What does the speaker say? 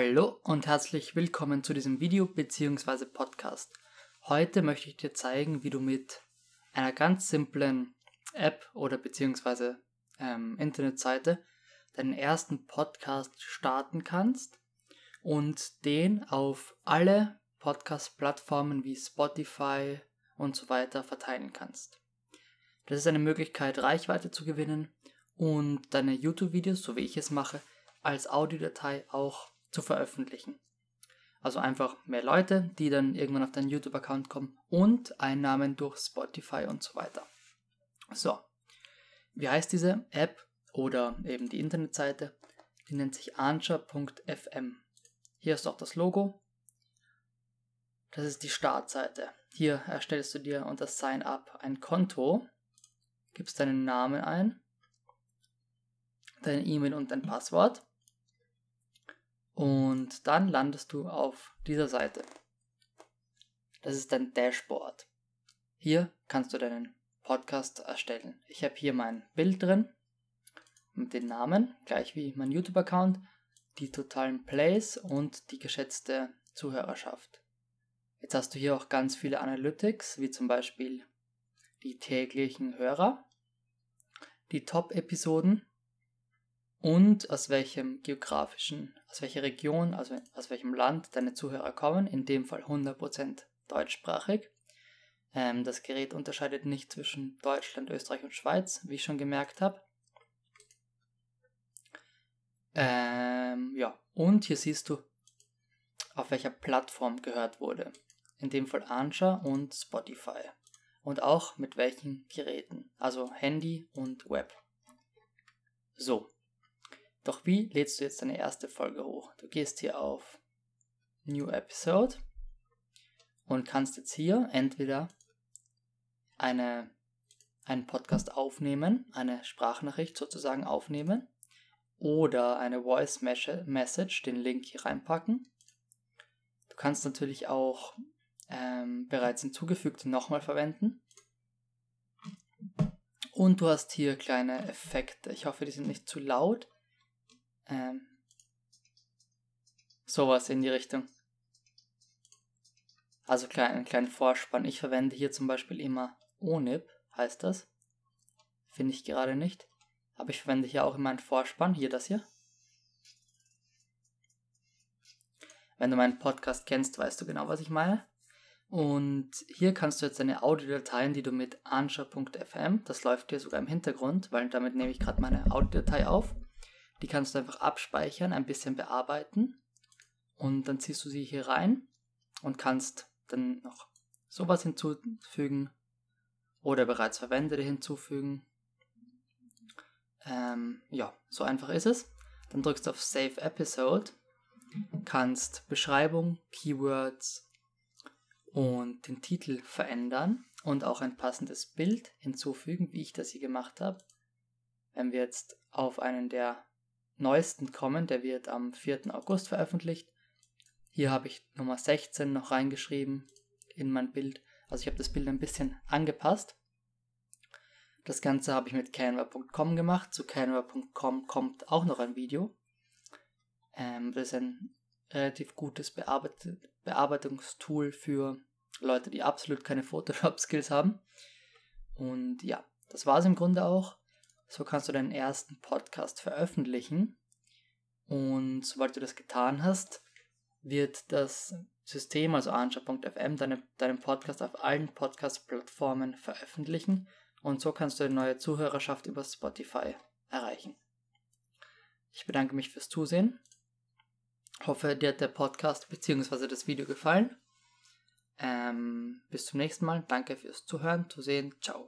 Hallo und herzlich willkommen zu diesem Video bzw. Podcast. Heute möchte ich dir zeigen, wie du mit einer ganz simplen App oder bzw. Ähm, Internetseite deinen ersten Podcast starten kannst und den auf alle Podcast-Plattformen wie Spotify und so weiter verteilen kannst. Das ist eine Möglichkeit, Reichweite zu gewinnen und deine YouTube-Videos, so wie ich es mache, als Audiodatei auch zu veröffentlichen. Also einfach mehr Leute, die dann irgendwann auf deinen YouTube-Account kommen und Einnahmen durch Spotify und so weiter. So, wie heißt diese App oder eben die Internetseite? Die nennt sich ancha.fm. Hier ist auch das Logo. Das ist die Startseite. Hier erstellst du dir unter Sign Up ein Konto, gibst deinen Namen ein, deine E-Mail und dein Passwort und dann landest du auf dieser Seite. Das ist dein Dashboard. Hier kannst du deinen Podcast erstellen. Ich habe hier mein Bild drin mit den Namen, gleich wie mein YouTube-Account, die totalen Plays und die geschätzte Zuhörerschaft. Jetzt hast du hier auch ganz viele Analytics, wie zum Beispiel die täglichen Hörer, die Top-Episoden und aus welchem geografischen, aus welcher Region, also aus welchem Land deine Zuhörer kommen, in dem Fall 100% deutschsprachig. Ähm, das Gerät unterscheidet nicht zwischen Deutschland, Österreich und Schweiz, wie ich schon gemerkt habe. Ähm, ja, und hier siehst du, auf welcher Plattform gehört wurde. In dem Fall Ancha und Spotify. Und auch mit welchen Geräten, also Handy und Web. So, doch wie lädst du jetzt deine erste Folge hoch? Du gehst hier auf New Episode und kannst jetzt hier entweder eine, einen Podcast aufnehmen, eine Sprachnachricht sozusagen aufnehmen oder eine Voice Message, den Link hier reinpacken. Du kannst natürlich auch ähm, bereits hinzugefügte nochmal verwenden. Und du hast hier kleine Effekte. Ich hoffe, die sind nicht zu laut. Ähm, sowas in die Richtung. Also klein, einen kleinen Vorspann. Ich verwende hier zum Beispiel immer ONIP, heißt das. Finde ich gerade nicht. Aber ich verwende hier auch immer einen Vorspann. Hier das hier. Wenn du meinen Podcast kennst, weißt du genau, was ich meine. Und hier kannst du jetzt deine Audiodateien, die du mit anscha.fm, das läuft hier sogar im Hintergrund, weil damit nehme ich gerade meine Audiodatei auf, die kannst du einfach abspeichern, ein bisschen bearbeiten und dann ziehst du sie hier rein und kannst dann noch sowas hinzufügen oder bereits verwendete hinzufügen. Ähm, ja, so einfach ist es. Dann drückst du auf Save Episode, kannst Beschreibung, Keywords und den Titel verändern und auch ein passendes Bild hinzufügen, wie ich das hier gemacht habe. Wenn wir jetzt auf einen der neuesten kommen. Der wird am 4. August veröffentlicht. Hier habe ich Nummer 16 noch reingeschrieben in mein Bild. Also ich habe das Bild ein bisschen angepasst. Das Ganze habe ich mit canva.com gemacht. Zu canva.com kommt auch noch ein Video. Ähm, das ist ein relativ gutes Bearbeit Bearbeitungstool für Leute, die absolut keine Photoshop-Skills haben. Und ja, das war es im Grunde auch. So kannst du deinen ersten Podcast veröffentlichen. Und sobald du das getan hast, wird das System, also Anscha.fm, deine, deinen Podcast auf allen Podcast-Plattformen veröffentlichen. Und so kannst du eine neue Zuhörerschaft über Spotify erreichen. Ich bedanke mich fürs Zusehen. Hoffe, dir hat der Podcast bzw. das Video gefallen. Ähm, bis zum nächsten Mal. Danke fürs Zuhören, Zusehen. Ciao.